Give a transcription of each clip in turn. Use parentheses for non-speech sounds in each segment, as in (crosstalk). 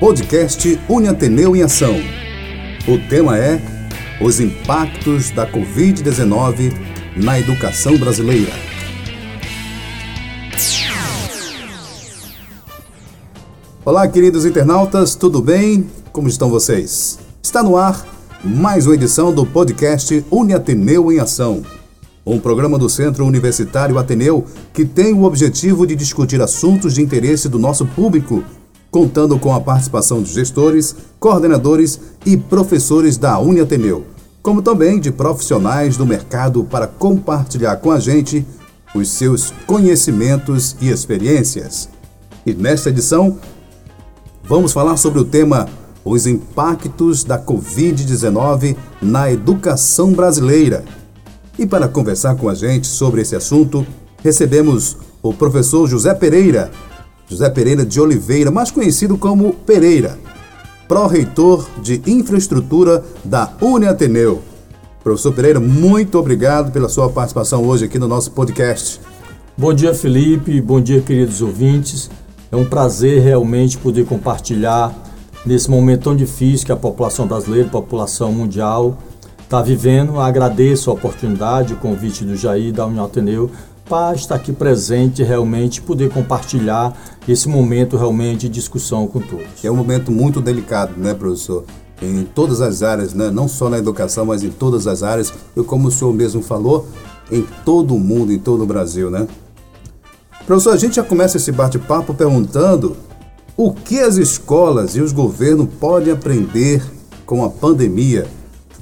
Podcast Uniateneu em Ação. O tema é Os impactos da Covid-19 na educação brasileira. Olá, queridos internautas, tudo bem? Como estão vocês? Está no ar mais uma edição do podcast Uniateneu em Ação um programa do Centro Universitário Ateneu que tem o objetivo de discutir assuntos de interesse do nosso público, contando com a participação de gestores, coordenadores e professores da Uniateneu, como também de profissionais do mercado para compartilhar com a gente os seus conhecimentos e experiências. E nesta edição, vamos falar sobre o tema Os impactos da Covid-19 na educação brasileira. E para conversar com a gente sobre esse assunto, recebemos o professor José Pereira, José Pereira de Oliveira, mais conhecido como Pereira, pró-reitor de infraestrutura da Uniateneu. Professor Pereira, muito obrigado pela sua participação hoje aqui no nosso podcast. Bom dia, Felipe. Bom dia, queridos ouvintes. É um prazer realmente poder compartilhar nesse momento tão difícil que a população brasileira, a população mundial, está vivendo. Agradeço a oportunidade, o convite do Jair da União Ateneu para estar aqui presente realmente poder compartilhar esse momento realmente de discussão com todos. É um momento muito delicado, né, professor? Em todas as áreas, né? não só na educação, mas em todas as áreas. E como o senhor mesmo falou, em todo o mundo, em todo o Brasil, né? Professor, a gente já começa esse bate-papo perguntando o que as escolas e os governos podem aprender com a pandemia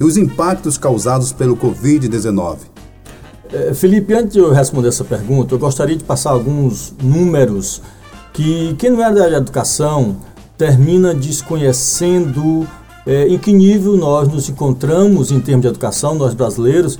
e os impactos causados pelo Covid-19. É, Felipe, antes de eu responder essa pergunta, eu gostaria de passar alguns números que quem não é da educação termina desconhecendo é, em que nível nós nos encontramos em termos de educação, nós brasileiros,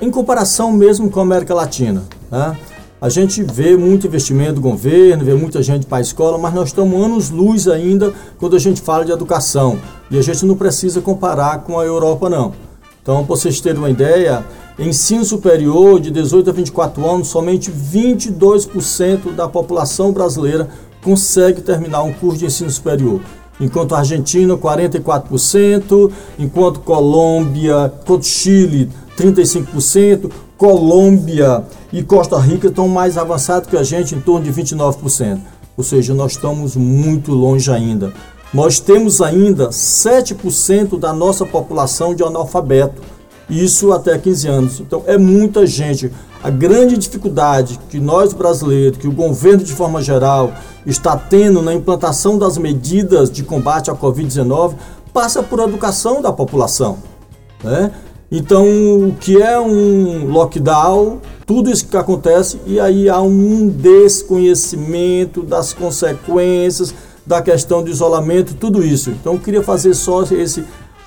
em comparação mesmo com a América Latina. Né? A gente vê muito investimento do governo, vê muita gente para a escola, mas nós estamos anos luz ainda quando a gente fala de educação. E a gente não precisa comparar com a Europa, não. Então, para vocês terem uma ideia, ensino superior de 18 a 24 anos, somente 22% da população brasileira consegue terminar um curso de ensino superior. Enquanto Argentina, 44%, enquanto Colômbia, enquanto Chile, 35%, Colômbia e Costa Rica estão mais avançados que a gente, em torno de 29%. Ou seja, nós estamos muito longe ainda. Nós temos ainda 7% da nossa população de analfabeto, isso até 15 anos. Então é muita gente. A grande dificuldade que nós brasileiros, que o governo de forma geral está tendo na implantação das medidas de combate à Covid-19 passa por educação da população. Né? Então, o que é um lockdown, tudo isso que acontece, e aí há um desconhecimento das consequências da questão do isolamento, tudo isso. Então, eu queria fazer só esse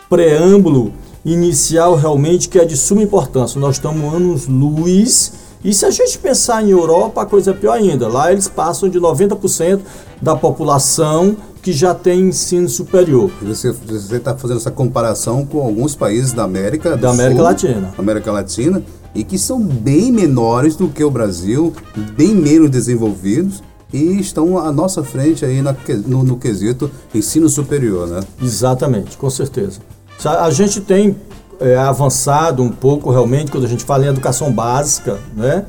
preâmbulo inicial realmente que é de suma importância. Nós estamos anos luz e se a gente pensar em Europa, a coisa é pior ainda. Lá eles passam de 90% da população que já tem ensino superior. Você está fazendo essa comparação com alguns países da América da América Sul, Latina. América Latina e que são bem menores do que o Brasil, bem menos desenvolvidos e estão à nossa frente aí na, no, no quesito ensino superior, né? Exatamente, com certeza. A gente tem é, avançado um pouco realmente quando a gente fala em educação básica, né?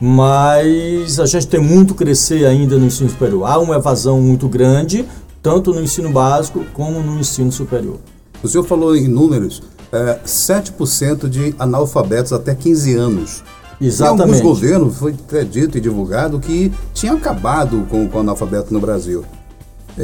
mas a gente tem muito crescer ainda no ensino superior. Há uma evasão muito grande, tanto no ensino básico como no ensino superior. O senhor falou em números, é, 7% de analfabetos até 15 anos. Exatamente. Em alguns governos foi dito e divulgado que tinha acabado com, com o analfabeto no Brasil.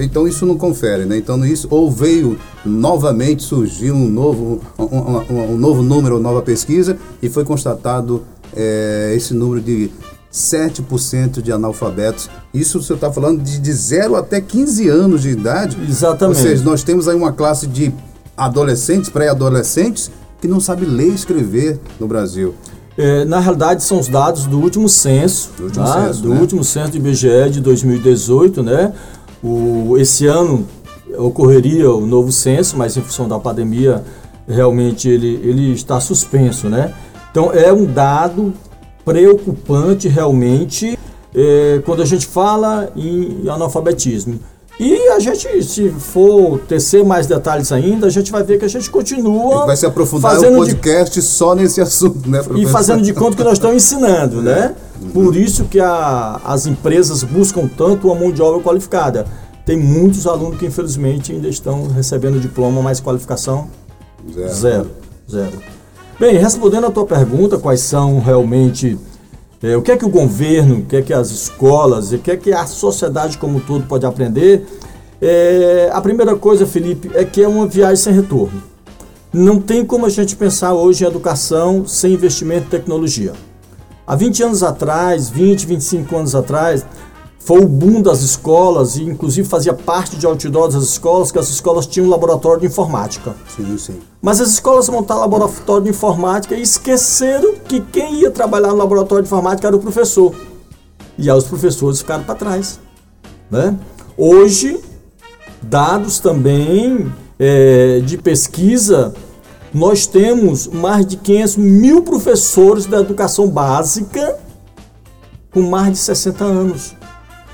Então isso não confere, né? Então isso ou veio novamente surgiu um novo um, um, um novo número, nova pesquisa e foi constatado é, esse número de 7% de analfabetos. Isso você está falando de, de 0 até 15 anos de idade. Exatamente. Ou seja, nós temos aí uma classe de adolescentes, pré-adolescentes, que não sabe ler e escrever no Brasil. É, na realidade, são os dados do último censo, do último, tá? censo, do né? último censo do IBGE de 2018, né? O, esse ano ocorreria o novo censo, mas em função da pandemia, realmente ele, ele está suspenso, né? Então é um dado preocupante realmente é, quando a gente fala em analfabetismo. E a gente, se for tecer mais detalhes ainda, a gente vai ver que a gente continua. Vai se aprofundar um podcast de... só nesse assunto, né, professor? E fazendo de conta que nós estamos ensinando, né? Uhum. Por isso que a, as empresas buscam tanto uma mão de obra qualificada. Tem muitos alunos que, infelizmente, ainda estão recebendo diploma, mas qualificação zero. Zero. zero. Bem, respondendo a tua pergunta, quais são realmente é, o que é que o governo, o que é que as escolas, o que é que a sociedade como um todo pode aprender? É, a primeira coisa, Felipe, é que é uma viagem sem retorno. Não tem como a gente pensar hoje em educação sem investimento em tecnologia. Há 20 anos atrás, 20, 25 anos atrás, foi o boom das escolas e inclusive fazia parte de outdoor das escolas, que as escolas tinham um laboratório de informática. Sim, sim. Mas as escolas montaram laboratório de informática e esqueceram que quem ia trabalhar no laboratório de informática era o professor. E aí os professores ficaram para trás. Né? Hoje, dados também é, de pesquisa, nós temos mais de 500 mil professores da educação básica com mais de 60 anos.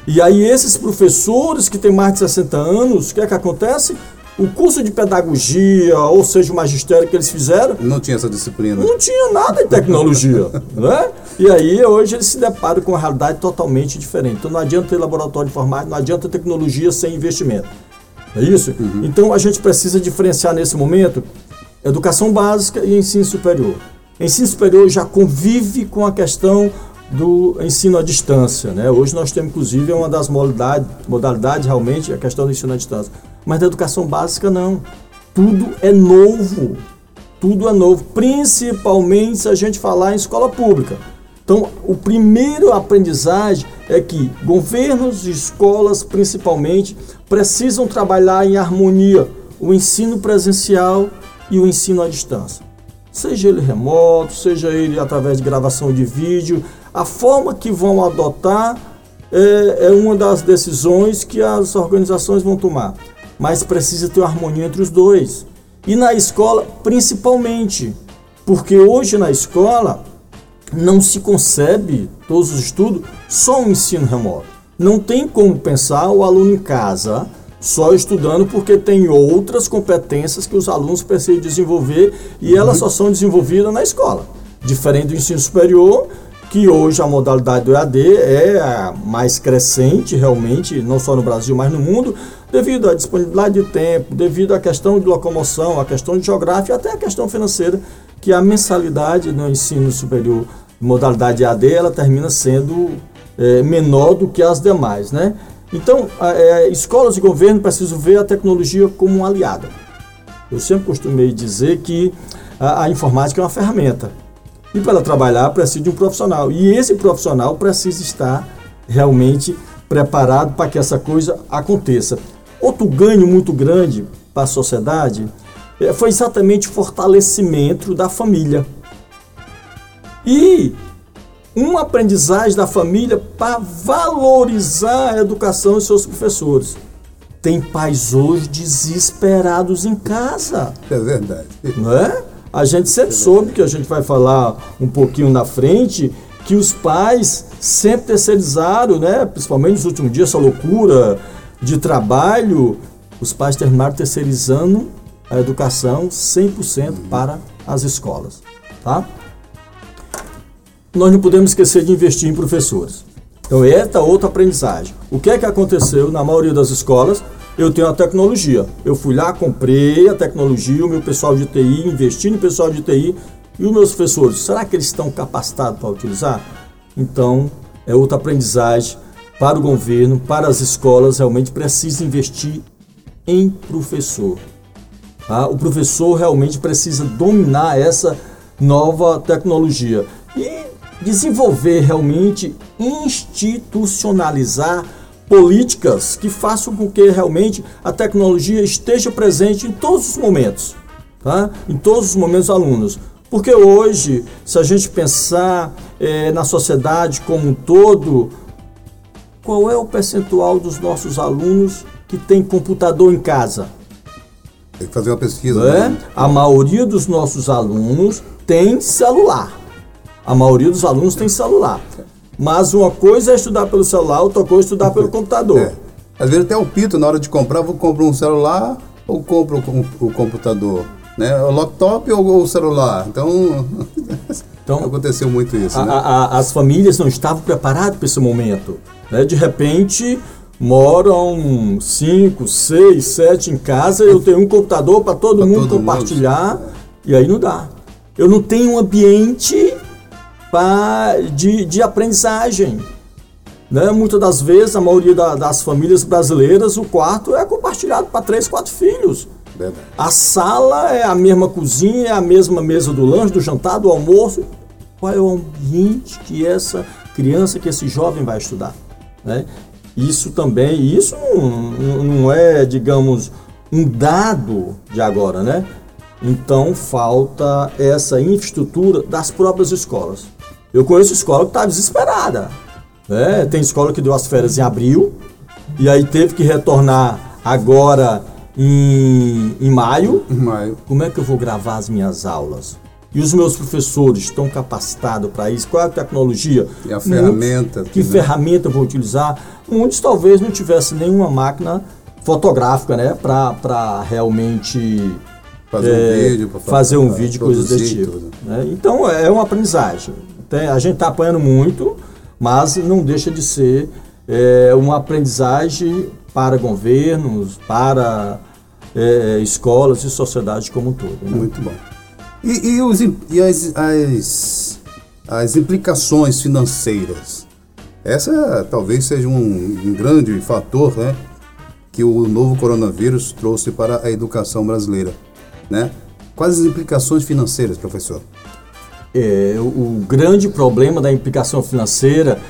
E aí esses professores que têm mais de 60 anos, o que é que acontece? O curso de pedagogia, ou seja, o magistério que eles fizeram... Não tinha essa disciplina. Não tinha nada de tecnologia, (laughs) né? E aí hoje eles se deparam com uma realidade totalmente diferente. Então não adianta ter laboratório de informática, não adianta tecnologia sem investimento. É isso? Uhum. Então a gente precisa diferenciar nesse momento educação básica e ensino superior. Ensino superior já convive com a questão do ensino à distância. Né? Hoje nós temos, inclusive, uma das modalidades, modalidades realmente a questão do ensino à distância. Mas da educação básica, não. Tudo é novo. Tudo é novo, principalmente se a gente falar em escola pública. Então, o primeiro aprendizagem é que governos e escolas, principalmente, precisam trabalhar em harmonia o ensino presencial e o ensino à distância. Seja ele remoto, seja ele através de gravação de vídeo, a forma que vão adotar é, é uma das decisões que as organizações vão tomar. Mas precisa ter uma harmonia entre os dois. E na escola, principalmente. Porque hoje na escola não se concebe, todos os estudos, só um ensino remoto. Não tem como pensar o aluno em casa só estudando porque tem outras competências que os alunos precisam desenvolver e elas só são desenvolvidas na escola. Diferente do ensino superior, que hoje a modalidade do EAD é a mais crescente realmente, não só no Brasil, mas no mundo, devido à disponibilidade de tempo, devido à questão de locomoção, à questão de geografia, até a questão financeira, que a mensalidade no ensino superior, modalidade EAD, ela termina sendo é, menor do que as demais, né? Então, é, escolas e governo precisam ver a tecnologia como uma aliada. Eu sempre costumei dizer que a, a informática é uma ferramenta, e para trabalhar precisa de um profissional. E esse profissional precisa estar realmente preparado para que essa coisa aconteça. Outro ganho muito grande para a sociedade eh, foi exatamente o fortalecimento da família. E uma aprendizagem da família para valorizar a educação e seus professores. Tem pais hoje desesperados em casa. É verdade. Não é? A gente sempre soube que a gente vai falar um pouquinho na frente que os pais sempre terceirizaram, né? Principalmente nos últimos dias, essa loucura de trabalho, os pais terminaram terceirizando a educação 100% para as escolas, tá? Nós não podemos esquecer de investir em professores. Então, esta outra aprendizagem. O que é que aconteceu na maioria das escolas? eu tenho a tecnologia. Eu fui lá, comprei a tecnologia, o meu pessoal de TI, investi no pessoal de TI e os meus professores, será que eles estão capacitados para utilizar? Então, é outra aprendizagem para o governo, para as escolas, realmente precisa investir em professor. Tá? O professor realmente precisa dominar essa nova tecnologia e desenvolver realmente, institucionalizar políticas que façam com que realmente a tecnologia esteja presente em todos os momentos, tá? em todos os momentos alunos. Porque hoje, se a gente pensar é, na sociedade como um todo, qual é o percentual dos nossos alunos que tem computador em casa? Tem que fazer uma pesquisa. É? Né? A maioria dos nossos alunos tem celular. A maioria dos alunos tem celular. Mas uma coisa é estudar pelo celular, outra coisa é estudar pelo computador. É. Às vezes até o pito na hora de comprar, vou comprar um celular ou compro o, o computador, né? O laptop ou o celular. Então, então (laughs) aconteceu muito isso. A, né? a, as famílias não estavam preparadas para esse momento. Né? De repente moram cinco, seis, sete em casa, eu tenho um computador para todo pra mundo todo compartilhar mundo. e aí não dá. Eu não tenho um ambiente pra, de, de aprendizagem. Né? Muitas das vezes, a maioria da, das famílias brasileiras, o quarto é compartilhado para três, quatro filhos. Verdade. A sala é a mesma cozinha, é a mesma mesa do lanche, do jantar, do almoço. Qual é o ambiente que essa criança, que esse jovem vai estudar? Né? Isso também, isso não, não é, digamos, um dado de agora, né? Então falta essa infraestrutura das próprias escolas. Eu conheço escola que está desesperada. Né? Tem escola que deu as férias em abril e aí teve que retornar agora em, em maio. Em maio. Como é que eu vou gravar as minhas aulas? E os meus professores estão capacitados para isso? Qual é a tecnologia? E a ferramenta? Muitos, que né? ferramenta eu vou utilizar? Muitos talvez não tivessem nenhuma máquina fotográfica, né? Para realmente fazer é, um vídeo, fazer um vídeo, coisas desse tipo. Né? Então é uma aprendizagem. Tem, a gente está apanhando muito, mas não deixa de ser é, uma aprendizagem para governos, para é, escolas e sociedade como um todo. Né? Muito bom. E, e, os, e as, as, as, implicações financeiras? Essa talvez seja um, um grande fator né, que o novo coronavírus trouxe para a educação brasileira. Né? Quais as implicações financeiras, professor? É, o, grande problema da implicação financeira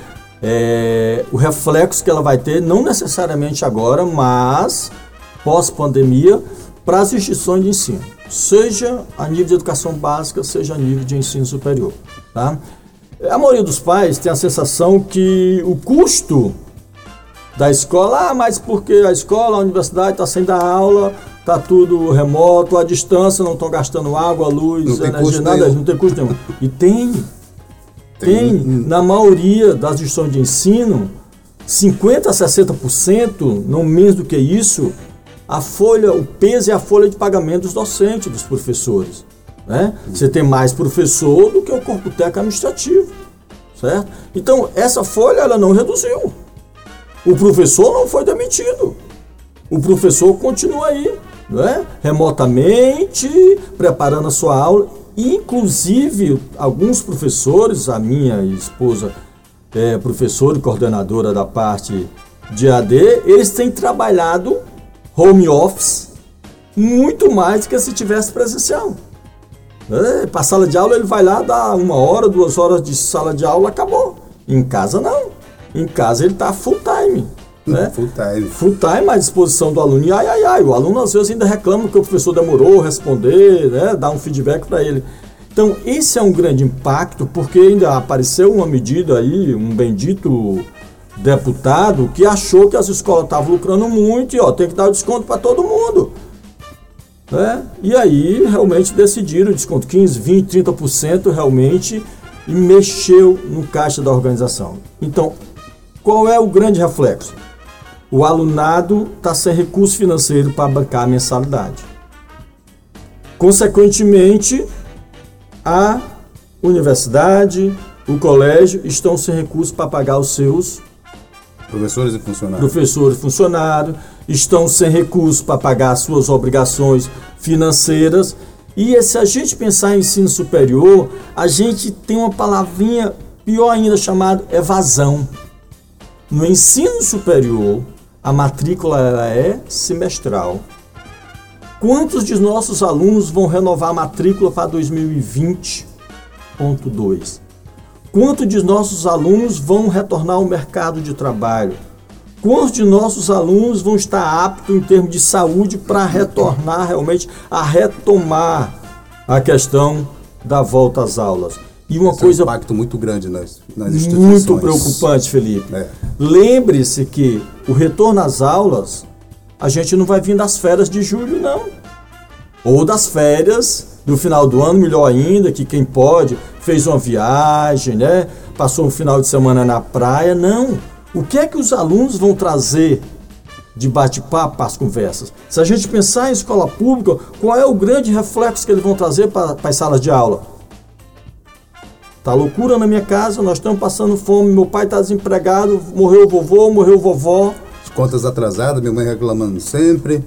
é o reflexo que ela vai ter, não necessariamente agora, mas pós-pandemia, para as instituições de ensino seja a nível de educação básica, seja a nível de ensino superior. Tá? A maioria dos pais tem a sensação que o custo da escola, ah, mas porque a escola, a universidade está sem dar aula, está tudo remoto, à distância, não estão gastando água, luz, energia, nada, nenhum. não tem custo nenhum. E tem, tem, tem na maioria das instituições de ensino, 50% a 60%, não menos do que isso, a folha, o peso e a folha de pagamento dos docentes, dos professores. Né? Você tem mais professor do que o corpo técnico administrativo, certo? Então, essa folha ela não reduziu. O professor não foi demitido. O professor continua aí, né? remotamente, preparando a sua aula. Inclusive, alguns professores, a minha esposa é professora e coordenadora da parte de AD, eles têm trabalhado home office muito mais do que se tivesse presencial. É, para sala de aula ele vai lá, dá uma hora, duas horas de sala de aula, acabou. Em casa não. Em casa ele está full time. Né? Full time. Full time à disposição do aluno. E ai, ai, ai, o aluno às vezes ainda reclama que o professor demorou a responder, né? dar um feedback para ele. Então, esse é um grande impacto, porque ainda apareceu uma medida aí, um bendito deputado que achou que as escolas estavam lucrando muito e ó, tem que dar desconto para todo mundo. Né? E aí realmente decidiram desconto 15, 20, 30% realmente e mexeu no caixa da organização. Então, qual é o grande reflexo? O alunado está sem recurso financeiro para bancar a mensalidade. Consequentemente, a universidade, o colégio estão sem recurso para pagar os seus Professores e funcionários. Professores e funcionários estão sem recursos para pagar suas obrigações financeiras. E se a gente pensar em ensino superior, a gente tem uma palavrinha pior ainda chamada evasão. No ensino superior, a matrícula ela é semestral. Quantos de nossos alunos vão renovar a matrícula para 2020.2? Quantos de nossos alunos vão retornar ao mercado de trabalho? Quantos de nossos alunos vão estar aptos em termos de saúde para retornar realmente a retomar a questão da volta às aulas? E uma Isso coisa. É um impacto muito grande nas, nas instituições. Muito preocupante, Felipe. É. Lembre-se que o retorno às aulas, a gente não vai vir das férias de julho, não. Ou das férias do final do ano, melhor ainda, que quem pode fez uma viagem, né? Passou um final de semana na praia. Não. O que é que os alunos vão trazer de bate-papo para as conversas. Se a gente pensar em escola pública, qual é o grande reflexo que eles vão trazer para, para as salas de aula? Tá loucura na minha casa, nós estamos passando fome, meu pai está desempregado, morreu o vovô, morreu a vovó. As contas atrasadas, minha mãe reclamando sempre.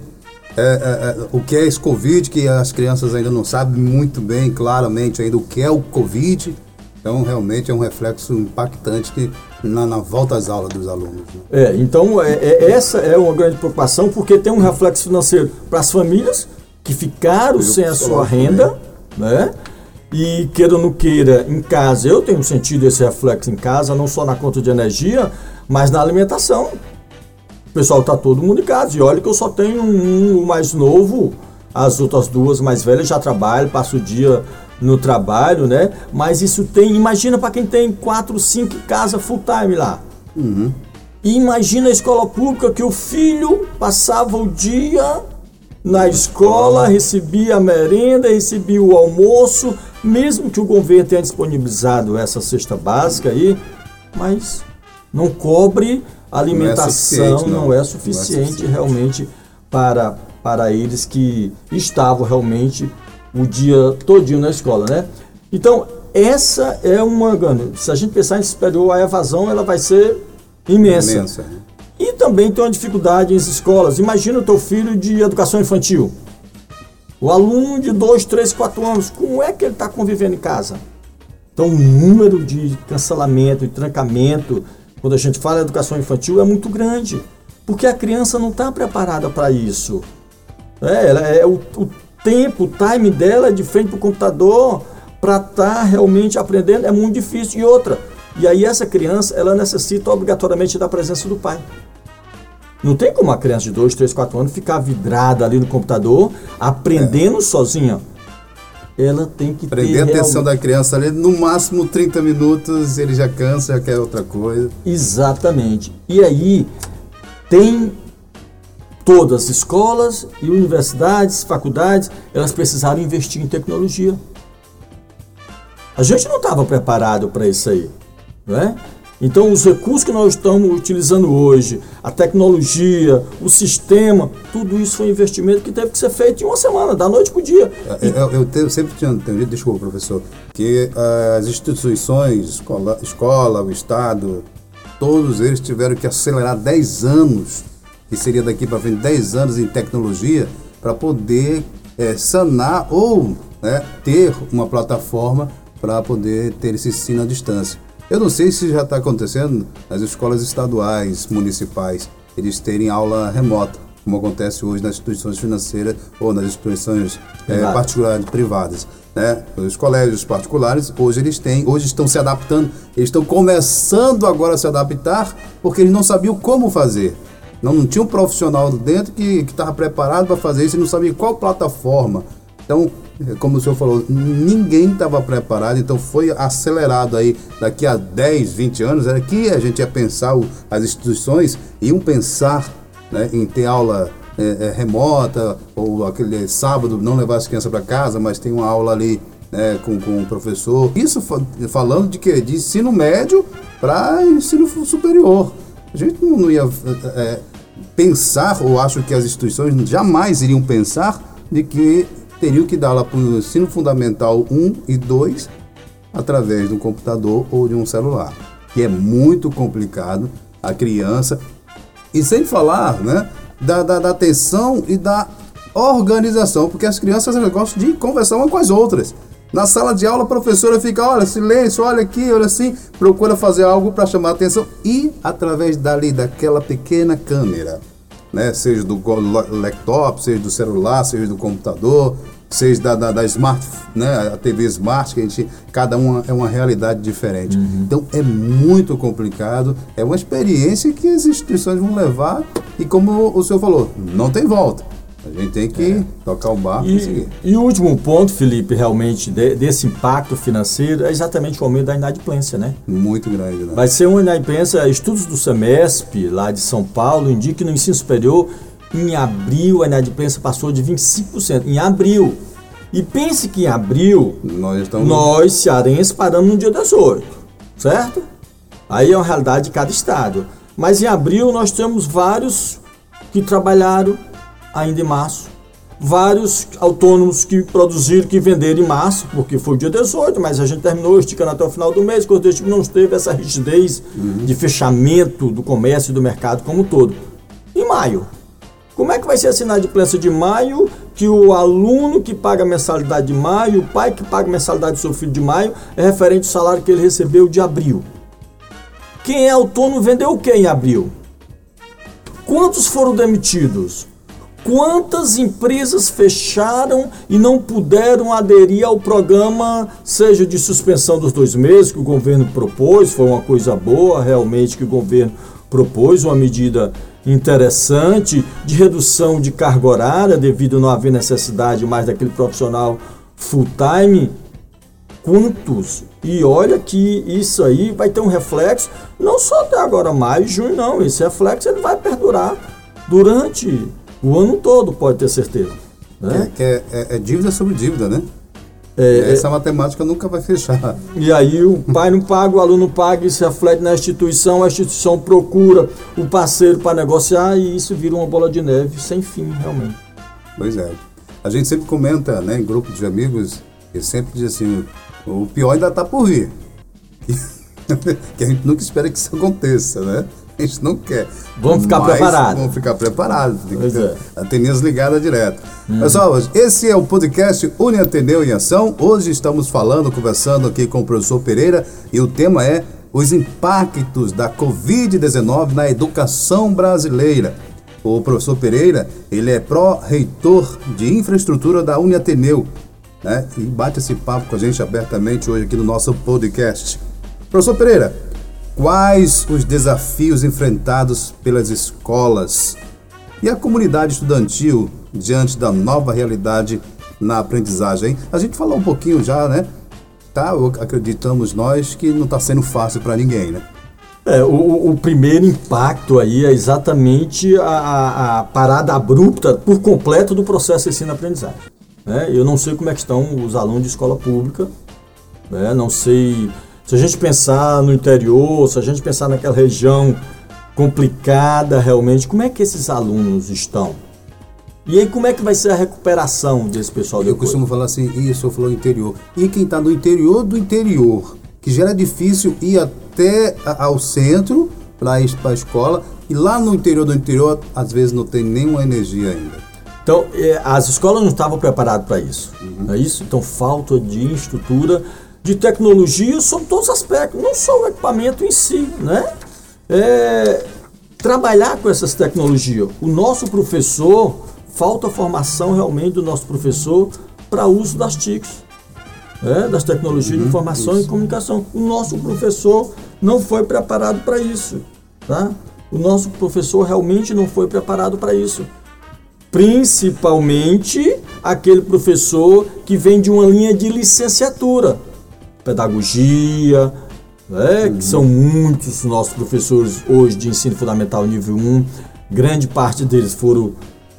É, é, é, o que é esse Covid, que as crianças ainda não sabem muito bem, claramente, ainda o que é o Covid. Então, realmente é um reflexo impactante que, na, na volta às aulas dos alunos. Né? É, então, é, é, essa é uma grande preocupação, porque tem um reflexo financeiro para as famílias que ficaram sem a sua renda, né? E queira ou não queira, em casa, eu tenho sentido esse reflexo em casa, não só na conta de energia, mas na alimentação pessoal tá todo mundo em casa. E olha que eu só tenho um, um mais novo, as outras duas mais velhas já trabalham, passo o dia no trabalho, né? Mas isso tem, imagina para quem tem quatro, cinco casas full time lá. Uhum. E imagina a escola pública que o filho passava o dia na escola, recebia a merenda, recebia o almoço, mesmo que o governo tenha disponibilizado essa cesta básica aí, mas não cobre alimentação não é suficiente, não. Não é suficiente, não é suficiente realmente para, para eles que estavam realmente o dia todinho na escola, né? Então, essa é uma... Se a gente pensar em superior, a evasão ela vai ser imensa. imensa. Né? E também tem uma dificuldade nas escolas. Imagina o teu filho de educação infantil. O aluno de 2, 3, 4 anos, como é que ele está convivendo em casa? Então, o número de cancelamento, de trancamento, quando a gente fala educação infantil, é muito grande, porque a criança não está preparada para isso. É, ela é o, o, tempo, o time dela de frente para o computador para estar tá realmente aprendendo é muito difícil. E outra, e aí essa criança, ela necessita obrigatoriamente da presença do pai. Não tem como uma criança de 2, 3, 4 anos ficar vidrada ali no computador, aprendendo é. sozinha ela tem que Prender a atenção realmente... da criança ali, no máximo 30 minutos, ele já cansa, já quer outra coisa. Exatamente. E aí tem todas as escolas e universidades, faculdades, elas precisaram investir em tecnologia. A gente não estava preparado para isso aí, não é? Então, os recursos que nós estamos utilizando hoje, a tecnologia, o sistema, tudo isso foi investimento que teve que ser feito em uma semana, da noite para o dia. É, eu, eu, eu sempre tinha entendido, desculpa, professor, que uh, as instituições, escola, escola, o Estado, todos eles tiveram que acelerar 10 anos, que seria daqui para frente 10 anos em tecnologia, para poder é, sanar ou né, ter uma plataforma para poder ter esse ensino à distância. Eu não sei se já está acontecendo nas escolas estaduais, municipais, eles terem aula remota, como acontece hoje nas instituições financeiras ou nas instituições é, particulares privadas. Né? Os colégios particulares, hoje eles têm, hoje estão se adaptando, eles estão começando agora a se adaptar porque eles não sabiam como fazer. Não, não tinha um profissional dentro que estava preparado para fazer isso e não sabia qual plataforma. Então, como o senhor falou, ninguém estava preparado, então foi acelerado aí. Daqui a 10, 20 anos, era que a gente ia pensar, as instituições iam pensar né, em ter aula é, é, remota, ou aquele sábado não levar as crianças para casa, mas tem uma aula ali né, com, com o professor. Isso falando de que? De ensino médio para ensino superior. A gente não, não ia é, pensar, ou acho que as instituições jamais iriam pensar, de que teriam que lá para o ensino fundamental 1 e 2 através de um computador ou de um celular, que é muito complicado a criança. E sem falar né, da, da, da atenção e da organização, porque as crianças gostam de conversar uma com as outras. Na sala de aula, a professora fica, olha, silêncio, olha aqui, olha assim, procura fazer algo para chamar a atenção e através dali, daquela pequena câmera, né? Seja do laptop, seja do celular, seja do computador, seja da, da, da, Smart, né? A TV Smart, que a gente, cada uma é uma realidade diferente. Uhum. Então é muito complicado, é uma experiência que as instituições vão levar e como o senhor falou, não tem volta. A gente tem que é. tocar o barco e, e seguir. E o último ponto, Felipe, realmente, de, desse impacto financeiro é exatamente o aumento da inadimplência, né? Muito grande, né? Vai ser uma inadimplência, estudos do SEMESP, lá de São Paulo, indicam que no ensino superior, em abril, a inadimplência passou de 25%. Em abril. E pense que em abril, nós, estamos... nós cearenses, paramos no dia 18, certo? Aí é uma realidade de cada estado. Mas em abril nós temos vários que trabalharam ainda em março, vários autônomos que produziram, que venderam em março, porque foi o dia 18, mas a gente terminou esticando até o final do mês, quando tipo não teve essa rigidez uhum. de fechamento do comércio e do mercado como um todo. Em maio, como é que vai ser a inadimplência de maio que o aluno que paga mensalidade de maio, o pai que paga mensalidade do seu filho de maio, é referente ao salário que ele recebeu de abril? Quem é autônomo vendeu o que em abril? Quantos foram demitidos? Quantas empresas fecharam e não puderam aderir ao programa, seja de suspensão dos dois meses que o governo propôs, foi uma coisa boa realmente que o governo propôs, uma medida interessante de redução de carga horária devido a não haver necessidade mais daquele profissional full time. Quantos? E olha que isso aí vai ter um reflexo, não só até agora, maio, junho, não. Esse reflexo ele vai perdurar durante o ano todo, pode ter certeza. Né? É, é, é, é dívida sobre dívida, né? É, é, Essa matemática nunca vai fechar. E aí o pai não paga, o aluno paga, isso reflete na instituição, a instituição procura o parceiro para negociar e isso vira uma bola de neve sem fim, realmente. Pois é. A gente sempre comenta, né, em grupo de amigos, e sempre diz assim, o pior ainda está por vir. (laughs) que a gente nunca espera que isso aconteça, né? (laughs) a gente não quer. Vamos ficar preparados. Vamos ficar preparados. Ter é. Ateneus ligada direto. Hum. Pessoal, esse é o podcast Uni Ateneu em Ação. Hoje estamos falando, conversando aqui com o professor Pereira e o tema é os impactos da Covid-19 na educação brasileira. O professor Pereira, ele é pró-reitor de infraestrutura da Uni Ateneu, né? E bate esse papo com a gente abertamente hoje aqui no nosso podcast. Professor Pereira, Quais os desafios enfrentados pelas escolas e a comunidade estudantil diante da nova realidade na aprendizagem? A gente falou um pouquinho já, né? Tá, acreditamos nós que não está sendo fácil para ninguém, né? É, o, o, primeiro impacto aí é exatamente a, a, parada abrupta por completo do processo ensino-aprendizagem. Né? Eu não sei como é que estão os alunos de escola pública, né? não sei se a gente pensar no interior, se a gente pensar naquela região complicada realmente, como é que esses alunos estão? E aí como é que vai ser a recuperação desse pessoal depois? Eu costumo falar assim, isso eu falo interior. E quem está no interior do interior, que já era difícil ir até ao centro para ir para a escola, e lá no interior do interior, às vezes não tem nenhuma energia ainda. Então, é, as escolas não estavam preparadas para isso. Uhum. Não é isso? Então, falta de estrutura de tecnologia sobre todos os aspectos, não só o equipamento em si, né? É, trabalhar com essas tecnologias. O nosso professor, falta formação realmente do nosso professor para uso das TICs, né? das tecnologias uhum, de informação isso. e comunicação. O nosso professor não foi preparado para isso, tá? O nosso professor realmente não foi preparado para isso. Principalmente aquele professor que vem de uma linha de licenciatura pedagogia, né, uhum. que são muitos nossos professores hoje de ensino fundamental nível 1, grande parte deles foram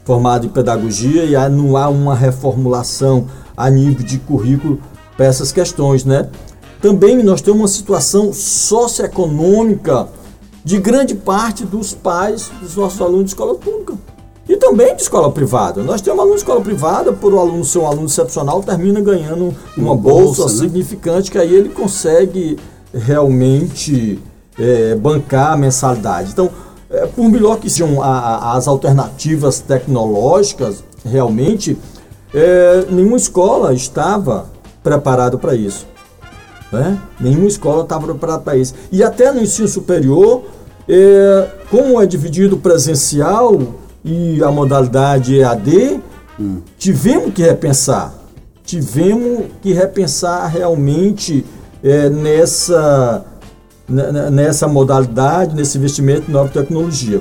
formados em pedagogia e não há uma reformulação a nível de currículo para essas questões, né? Também nós temos uma situação socioeconômica de grande parte dos pais dos nossos alunos de escola pública. E também de escola privada. Nós temos aluno de escola privada, por o aluno ser um aluno excepcional, termina ganhando uma, uma bolsa, bolsa né? significante, que aí ele consegue realmente é, bancar a mensalidade. Então, é, por melhor que sejam a, a, as alternativas tecnológicas, realmente, é, nenhuma escola estava preparada para isso. Né? Nenhuma escola estava preparada para isso. E até no ensino superior, é, como é dividido presencial, e a modalidade EAD, hum. tivemos que repensar. Tivemos que repensar realmente é, nessa, nessa modalidade, nesse investimento em nova tecnologia.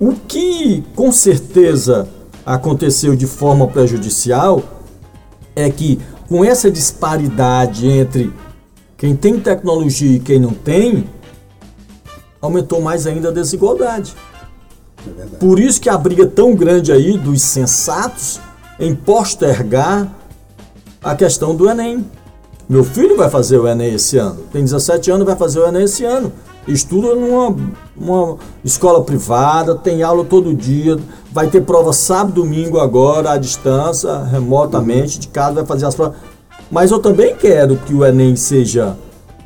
O que com certeza aconteceu de forma prejudicial é que com essa disparidade entre quem tem tecnologia e quem não tem, aumentou mais ainda a desigualdade. É Por isso que a briga tão grande aí dos sensatos em postergar a questão do Enem. Meu filho vai fazer o Enem esse ano, tem 17 anos, vai fazer o Enem esse ano. estuda numa uma escola privada, tem aula todo dia, vai ter prova sábado domingo agora, à distância, remotamente, de casa, vai fazer as provas. Mas eu também quero que o Enem seja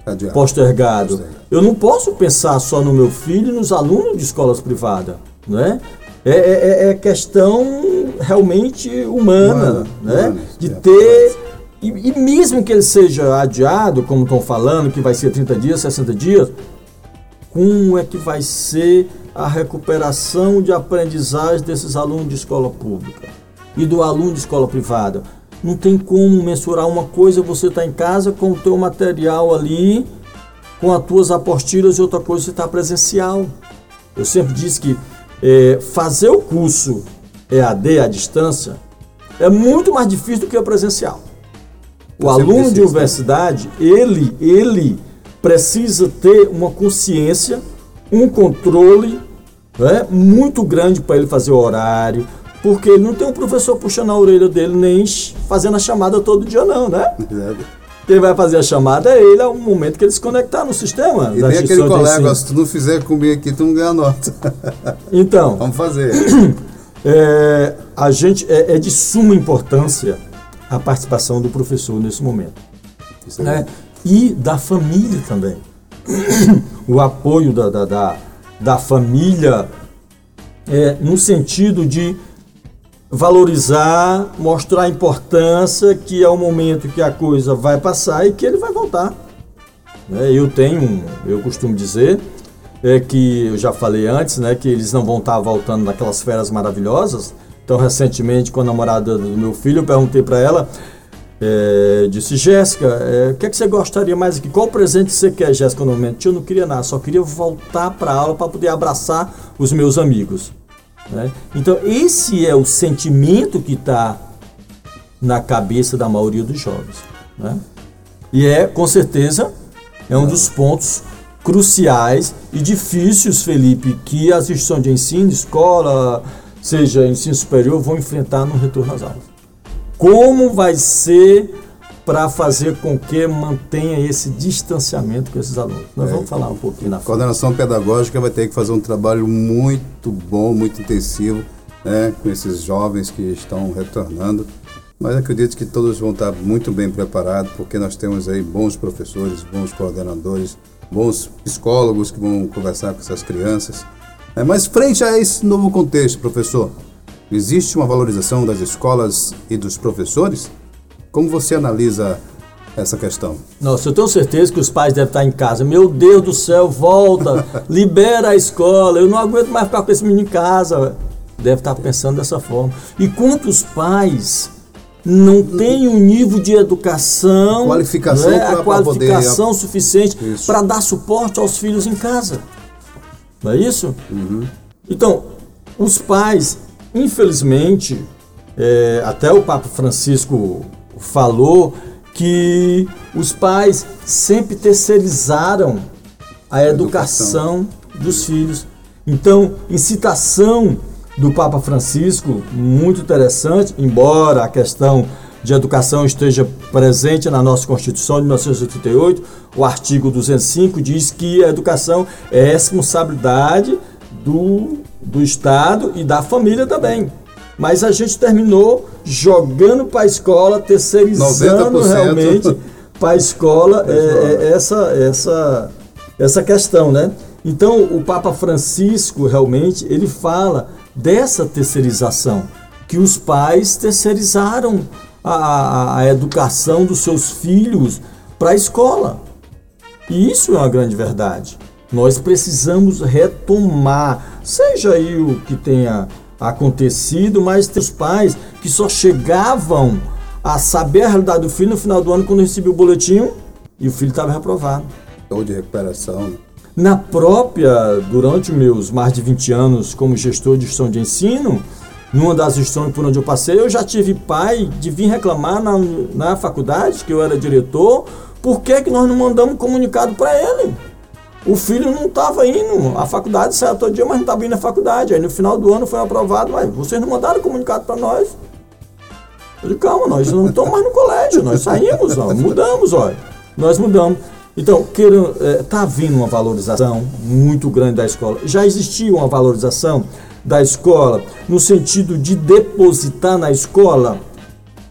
Adiado. postergado. Eu não posso pensar só no meu filho e nos alunos de escolas privadas, né? É, é, é questão realmente humana, humana né? Humana, de é, ter e, e, mesmo que ele seja adiado, como estão falando, que vai ser 30 dias, 60 dias, como é que vai ser a recuperação de aprendizagem desses alunos de escola pública e do aluno de escola privada? Não tem como mensurar uma coisa, você está em casa com o teu material ali, com as tuas apostilas e outra coisa você está presencial. Eu sempre disse que é, fazer o curso EAD à distância é muito mais difícil do que o presencial. O aluno de universidade, ele, ele precisa ter uma consciência, um controle né, muito grande para ele fazer o horário, porque ele não tem um professor puxando a orelha dele, nem fazendo a chamada todo dia, não, né? Quem vai fazer a chamada é ele, é o momento que ele se conectar no sistema. E nem aquele colega, se tu não fizer comigo aqui, tu não ganha nota. (laughs) Então. Vamos fazer. (clears throat) É, a gente, é, é de suma importância a participação do professor nesse momento. Né? E da família também. (clears throat) o apoio da, da, da, da família é, no sentido de valorizar, mostrar a importância que é o momento que a coisa vai passar e que ele vai voltar. Né? Eu tenho, eu costumo dizer, é que eu já falei antes, né, que eles não vão estar voltando naquelas férias maravilhosas, então, recentemente, com a namorada do meu filho, eu perguntei para ela, é, disse, Jéssica, é, o que, é que você gostaria mais aqui? Qual presente você quer, Jéssica, no momento? Eu não queria nada, só queria voltar para a aula para poder abraçar os meus amigos. Né? Então, esse é o sentimento que está na cabeça da maioria dos jovens. Né? E é, com certeza, é um dos pontos cruciais e difíceis, Felipe, que as instituições de ensino, escola, seja ensino superior, vão enfrentar no retorno às aulas. Como vai ser para fazer com que mantenha esse distanciamento com esses alunos? Nós é, vamos falar um pouquinho na frente. A coordenação pedagógica vai ter que fazer um trabalho muito bom, muito intensivo, né, com esses jovens que estão retornando. Mas acredito que todos vão estar muito bem preparados, porque nós temos aí bons professores, bons coordenadores, bons psicólogos que vão conversar com essas crianças. É, mas frente a esse novo contexto, professor, existe uma valorização das escolas e dos professores? Como você analisa essa questão? Nossa, eu tenho certeza que os pais devem estar em casa. Meu Deus do céu, volta, (laughs) libera a escola. Eu não aguento mais ficar com esse menino em casa. Deve estar pensando dessa forma. E quantos pais não têm um nível de educação, qualificação, né, a qualificação poder... suficiente para dar suporte aos filhos em casa? Não é isso? Uhum. Então, os pais, infelizmente, é, até o Papa Francisco falou que os pais sempre terceirizaram a educação, educação dos filhos. Então, em citação do Papa Francisco, muito interessante, embora a questão de educação esteja presente na nossa Constituição de 1988. O artigo 205 diz que a educação é responsabilidade do, do Estado e da família também. Mas a gente terminou jogando para a escola, terceirizando realmente para a escola (laughs) é, é, essa, essa, essa questão, né? Então o Papa Francisco realmente ele fala dessa terceirização que os pais terceirizaram a, a educação dos seus filhos para a escola. E isso é uma grande verdade. Nós precisamos retomar, seja aí o que tenha acontecido, mas tem os pais que só chegavam a saber a realidade do filho no final do ano quando recebia o boletim e o filho estava reprovado. Ou de recuperação. Na própria, durante meus mais de 20 anos como gestor de gestão de ensino, numa das instituições por onde eu passei, eu já tive pai de vir reclamar na, na faculdade, que eu era diretor, por que, que nós não mandamos comunicado para ele? O filho não estava indo, a faculdade saiu todo dia, mas não estava indo à faculdade. Aí no final do ano foi aprovado, mas vocês não mandaram comunicado para nós. Eu calma, nós não estamos mais no colégio, nós saímos, ó, mudamos, olha. Nós mudamos. Então, está é, havendo uma valorização muito grande da escola. Já existia uma valorização da escola no sentido de depositar na escola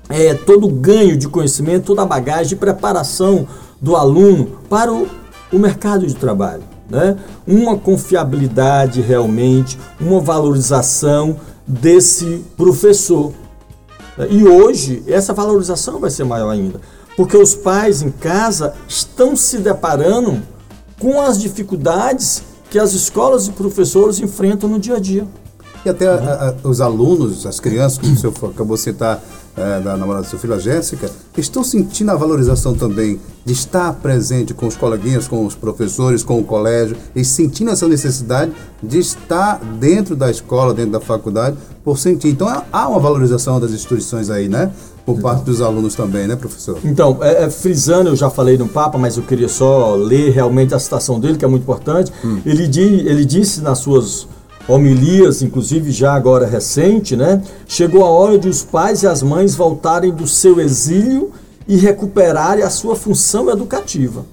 é, todo o ganho de conhecimento, toda a bagagem de preparação do aluno para o, o mercado de trabalho. Né? Uma confiabilidade realmente, uma valorização desse professor. E hoje, essa valorização vai ser maior ainda, porque os pais em casa estão se deparando com as dificuldades que as escolas e professores enfrentam no dia a dia. E até uhum. a, a, os alunos, as crianças, como o senhor acabou de citar, é, da namorada do seu filho, a Jéssica, estão sentindo a valorização também de estar presente com os coleguinhas, com os professores, com o colégio, e sentindo essa necessidade de estar dentro da escola, dentro da faculdade, por sentir. Então há uma valorização das instituições aí, né? Por parte dos alunos também, né, professor? Então, é, é, frisando, eu já falei no Papa, mas eu queria só ler realmente a citação dele, que é muito importante. Hum. Ele, di, ele disse nas suas homilias, inclusive já agora recente, né? Chegou a hora de os pais e as mães voltarem do seu exílio e recuperarem a sua função educativa.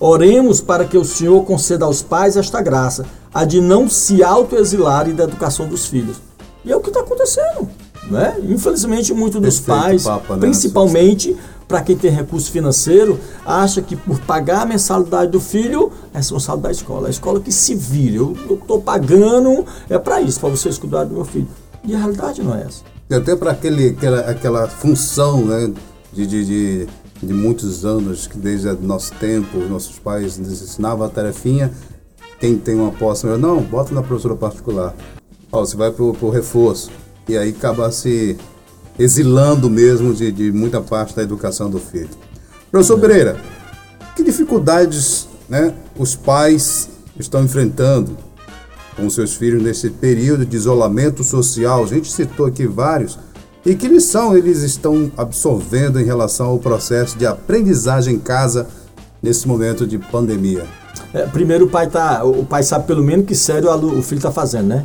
Oremos para que o Senhor conceda aos pais esta graça, a de não se autoexilarem da educação dos filhos. E é o que está acontecendo. Né? Infelizmente, muitos dos pais, Papa, né? principalmente para quem tem recurso financeiro, acha que por pagar a mensalidade do filho é responsável da escola. A escola que se vire. Eu estou pagando, é para isso, para vocês cuidarem do meu filho. E a realidade não é essa. E até para aquela, aquela função né, de, de, de, de, muitos anos, que desde o nosso tempo, nossos pais nos ensinavam a tarefinha, quem tem uma posse, não, bota na professora particular. Ó, você vai para o reforço. E aí acaba se exilando mesmo de, de muita parte da educação do filho. Professor Pereira, que dificuldades né, os pais estão enfrentando com seus filhos nesse período de isolamento social? A gente citou aqui vários. E que lição eles estão absorvendo em relação ao processo de aprendizagem em casa nesse momento de pandemia? É, primeiro o pai tá, o pai sabe pelo menos que sério o filho está fazendo, né?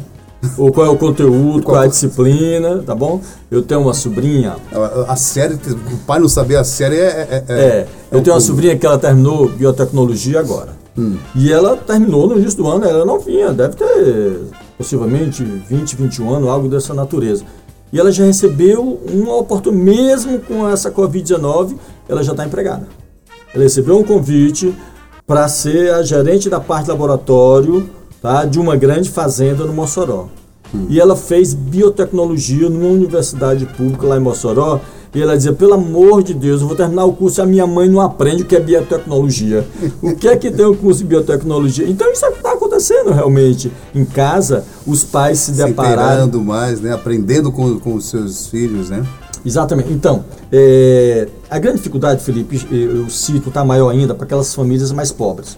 Ou qual é o conteúdo, qual, é a disciplina, tá bom? Eu tenho uma sobrinha. A, a série, o pai não saber a série é. É, é, é eu tenho uma sobrinha que ela terminou biotecnologia agora. Hum. E ela terminou no início do ano, ela não vinha, deve ter possivelmente 20, 21 anos, algo dessa natureza. E ela já recebeu uma oportunidade, mesmo com essa Covid-19, ela já está empregada. Ela recebeu um convite para ser a gerente da parte laboratório tá, de uma grande fazenda no Mossoró. Hum. E ela fez biotecnologia numa universidade pública lá em Mossoró. E ela dizia, pelo amor de Deus, eu vou terminar o curso e a minha mãe não aprende o que é biotecnologia. (laughs) o que é que tem o curso de biotecnologia? Então isso é o que está acontecendo realmente. Em casa, os pais se, se depararam... mais, né? aprendendo com, com os seus filhos, né? Exatamente. Então, é, a grande dificuldade, Felipe, eu cito, está maior ainda para aquelas famílias mais pobres.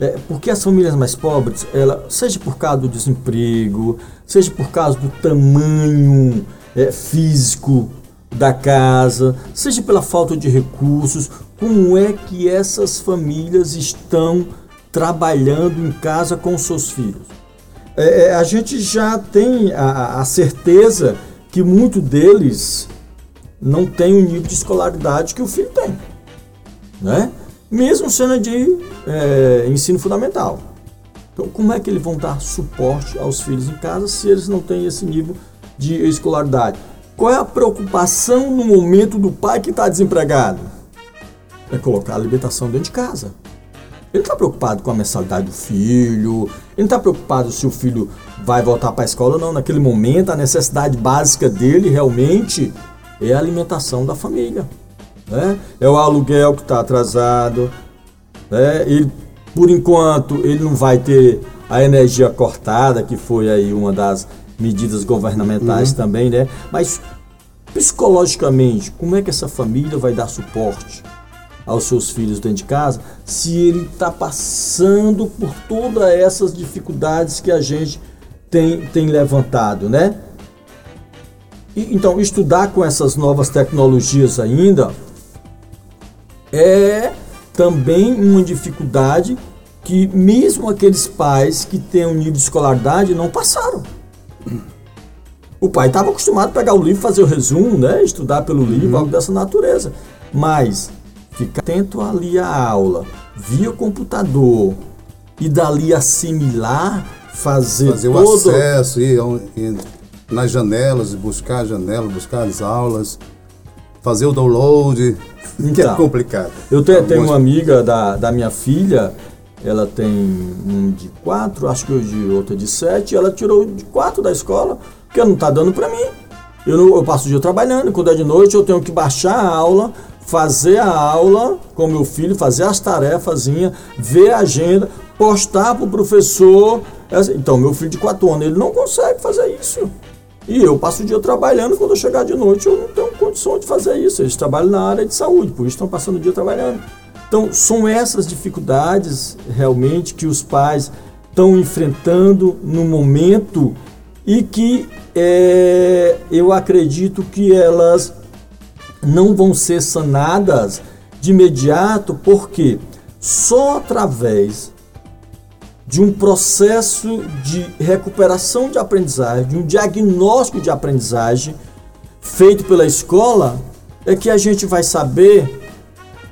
É, porque as famílias mais pobres, ela, seja por causa do desemprego, seja por causa do tamanho é, físico da casa, seja pela falta de recursos, como é que essas famílias estão trabalhando em casa com seus filhos? É, é a gente já tem a, a certeza que muito deles não tem o nível de escolaridade que o filho tem, né? Mesmo sendo de é, ensino fundamental. Então, como é que eles vão dar suporte aos filhos em casa se eles não têm esse nível de escolaridade? Qual é a preocupação no momento do pai que está desempregado? É colocar a alimentação dentro de casa. Ele está preocupado com a mensalidade do filho, ele não está preocupado se o filho vai voltar para a escola ou não. Naquele momento, a necessidade básica dele realmente é a alimentação da família né? É o aluguel que está atrasado, né? Ele, por enquanto, ele não vai ter a energia cortada, que foi aí uma das medidas governamentais uhum. também, né? Mas psicologicamente, como é que essa família vai dar suporte aos seus filhos dentro de casa se ele está passando por todas essas dificuldades que a gente tem, tem levantado, né? E, então, estudar com essas novas tecnologias ainda é também uma dificuldade que mesmo aqueles pais que têm um nível de escolaridade não passaram. O pai estava acostumado a pegar o livro, fazer o resumo, né? estudar pelo livro, uhum. algo dessa natureza. Mas ficar atento ali à aula, via computador e dali assimilar, fazer, Fazer o todo acesso, ir, ao- ir nas janelas, buscar a janela, buscar as aulas, fazer o download, que é Então. complicado. Eu tenho, tenho Algumas- uma amiga da, da minha filha, ela tem um de quatro, acho que o de outra de sete, ela tirou de quatro da escola, porque não está dando para mim. Eu, não- eu passo o dia trabalhando, quando é de noite eu tenho que baixar a aula, fazer a aula com meu filho, fazer as tarefazinhas, ver a agenda, postar para o professor. Essa- Então, meu filho de quatro anos, ele não consegue fazer isso. E eu passo o dia trabalhando, quando eu chegar de noite eu não tenho condição de fazer isso. Eles trabalham na área de saúde, por isso estão passando o dia trabalhando. Então, são essas dificuldades realmente que os pais estão enfrentando no momento e que é, eu acredito que elas não vão ser sanadas de imediato, porque só através de um processo de recuperação de aprendizagem, de um diagnóstico de aprendizagem feito pela escola, é que a gente vai saber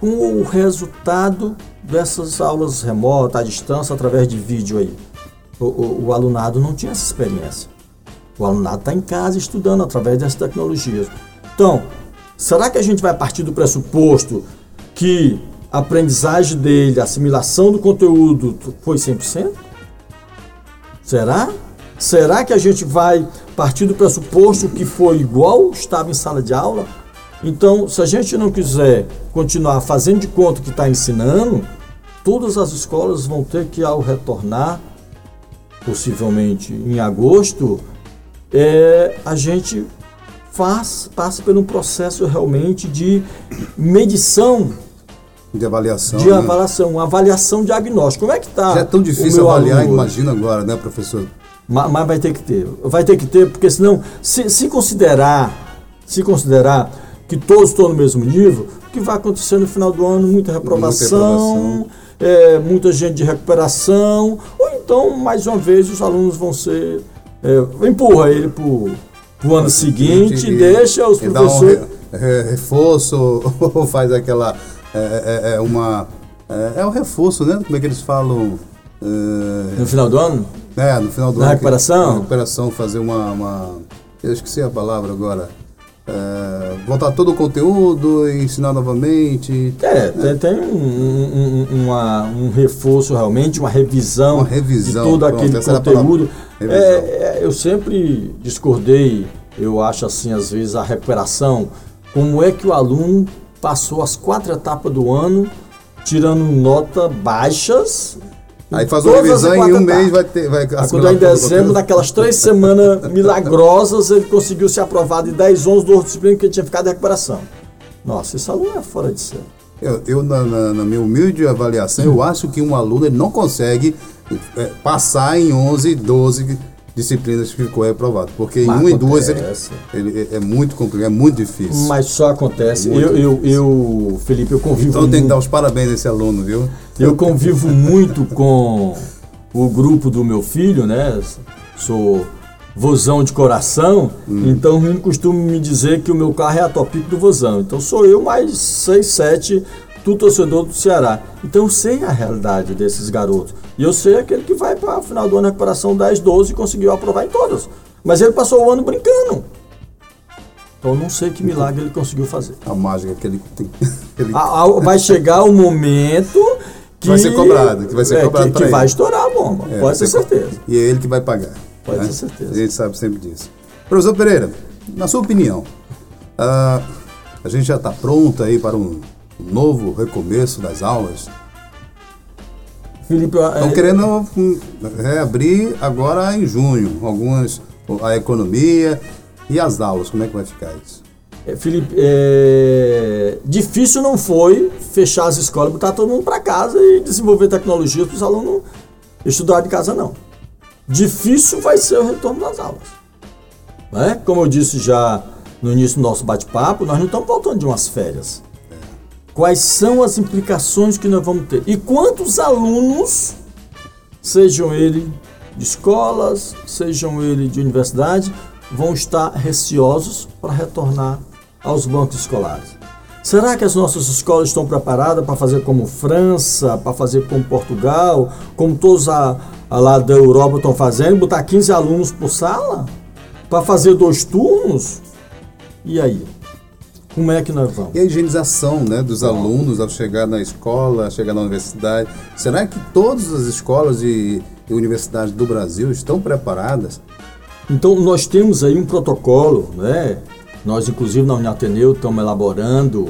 com o resultado dessas aulas remotas, à distância, através de vídeo aí. O, o- o alunado não tinha essa experiência. O alunado está em casa estudando através dessas tecnologias. Então, será que a gente vai partir do pressuposto que a aprendizagem dele, a assimilação do conteúdo foi 100%? Será? Será que a gente vai partir do pressuposto que foi igual estava em sala de aula? Então, se a gente não quiser continuar fazendo de conta que está ensinando, todas as escolas vão ter que, ao retornar, possivelmente em agosto, é, a gente faz, passa por um processo realmente de medição, De avaliação. de né? avaliação, uma avaliação diagnóstica. Como é que está? Já é tão difícil avaliar, aluno? imagina agora, né, professor? Ma- Mas vai ter que ter. Vai ter que ter, porque senão, se, se considerar, se considerar que todos estão no mesmo nível, o que vai acontecer no final do ano? Muita reprovação, reprovação. é, muita gente de recuperação, ou então, mais uma vez, os alunos vão ser. É, empurra ele para o ano seguinte, E- deixa os dá um professores. re- re- reforço, (laughs) ou faz aquela. É, é- é uma. É, é um reforço, né? Como é que eles falam? É, No final do ano? É, no final do Na ano. recuperação? Na recuperação, fazer uma, uma- Eu esqueci a palavra agora. É, voltar todo o conteúdo e ensinar novamente. É, tem, tem um, um- um- uma- um reforço realmente, uma revisão, Uma revisão, de todo pronto, aquele conteúdo. É, é, eu sempre discordei, eu acho assim, às vezes, a recuperação, como é que o aluno passou as quatro etapas do ano, tirando nota baixas. Aí faz uma revisão e em um mês vai ter. Vai quando em dezembro, naquelas três semanas (laughs) milagrosas, ele conseguiu ser aprovado em 10, 11 duas disciplinas que ele tinha ficado em recuperação. Nossa, esse aluno é fora de série. Eu, eu, na, na- na minha humilde avaliação, eu acho que um aluno ele não consegue é, passar em 11, 12 disciplinas que ficou reprovado. Porque em Mas uma e duas ele, ele- é, é muito complicado, é muito difícil. Mas só acontece. Muito Eu, eu, eu, Felipe, eu convivo então tem que dar os parabéns a esse aluno, viu? eu convivo muito com o grupo do meu filho, né? Sou vozão de coração, Hum. então o menino costuma me dizer que o meu carro é a topic do vozão. Então sou eu mais seis, sete, tu torcedor do Ceará. Então eu sei a realidade desses garotos. E eu sei aquele que vai para final do ano de recuperação 10, 12 e conseguiu aprovar em todas. Mas ele passou o ano brincando. Então eu não sei que milagre ele conseguiu fazer. A mágica que ele tem. (laughs) ele- A- a- vai chegar o momento que Vai ser cobrado, que vai ser é, cobrado que, que vai ele. estourar a bomba. é, pode ter ser co- certeza. E é ele que vai pagar. Pode né? ter certeza. A gente sabe sempre disso. Professor Pereira, na sua opinião, ah, a gente já está pronto aí para um novo recomeço das aulas? Felipe, Estão é, querendo reabrir agora em junho, algumas, a economia e as aulas, como é que vai ficar isso? é, Felipe, é, difícil não foi fechar as escolas, botar todo mundo para casa e desenvolver tecnologia para os alunos estudar de casa, não. Difícil vai ser o retorno das aulas. Né? Como eu disse já no início do nosso bate-papo, nós não estamos voltando de umas férias. Quais são as implicações que nós vamos ter? E quantos alunos, sejam eles de escolas, sejam eles de universidade, vão estar receosos para retornar aos bancos escolares? Será que as nossas escolas estão preparadas para fazer como França, para fazer como Portugal, como todos a, a lá da Europa estão fazendo, botar 15 alunos por sala? Para fazer dois turnos? E aí? Como é que nós vamos? E a higienização né, dos alunos ao chegar na escola, chegar na universidade. Será que todas as escolas e, e universidades do Brasil estão preparadas? Então, nós temos aí um protocolo, né? Nós, inclusive, na Uniateneu, estamos elaborando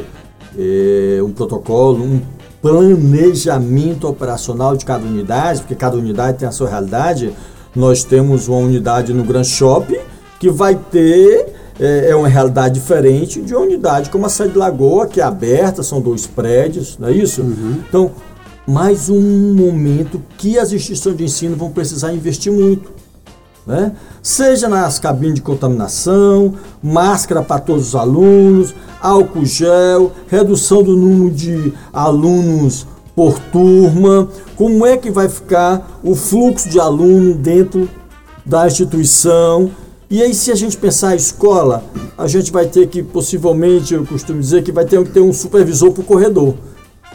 eh, um protocolo, um planejamento operacional de cada unidade, porque cada unidade tem a sua realidade. Nós temos uma unidade no Grand Shopping que vai ter é, é uma realidade diferente de uma unidade como a Sede Lagoa, que é aberta, são dois prédios, não é isso? Uhum. Então, mais um momento que as instituições de ensino vão precisar investir muito. Né? Seja nas cabines de contaminação, máscara para todos os alunos, álcool gel, redução do número de alunos por turma, como é que vai ficar o fluxo de aluno dentro da instituição, e aí, se a gente pensar a escola, a gente vai ter que, possivelmente, eu costumo dizer que vai ter que ter um supervisor para o corredor.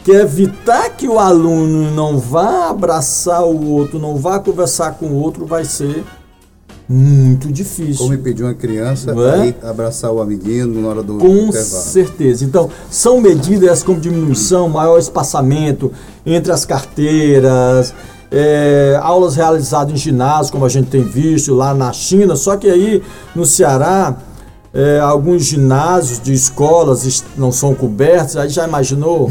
Que é evitar que o aluno não vá abraçar o outro, não vá conversar com o outro, vai ser muito difícil. Como impedir uma criança é? abraçar o amiguinho na hora do Com intervalo. certeza. Então, são medidas como diminuição, maior espaçamento entre as carteiras, é, aulas realizadas em ginásio, como a gente tem visto lá na China, só que aí no Ceará, é, alguns ginásios de escolas não são cobertos, aí já imaginou?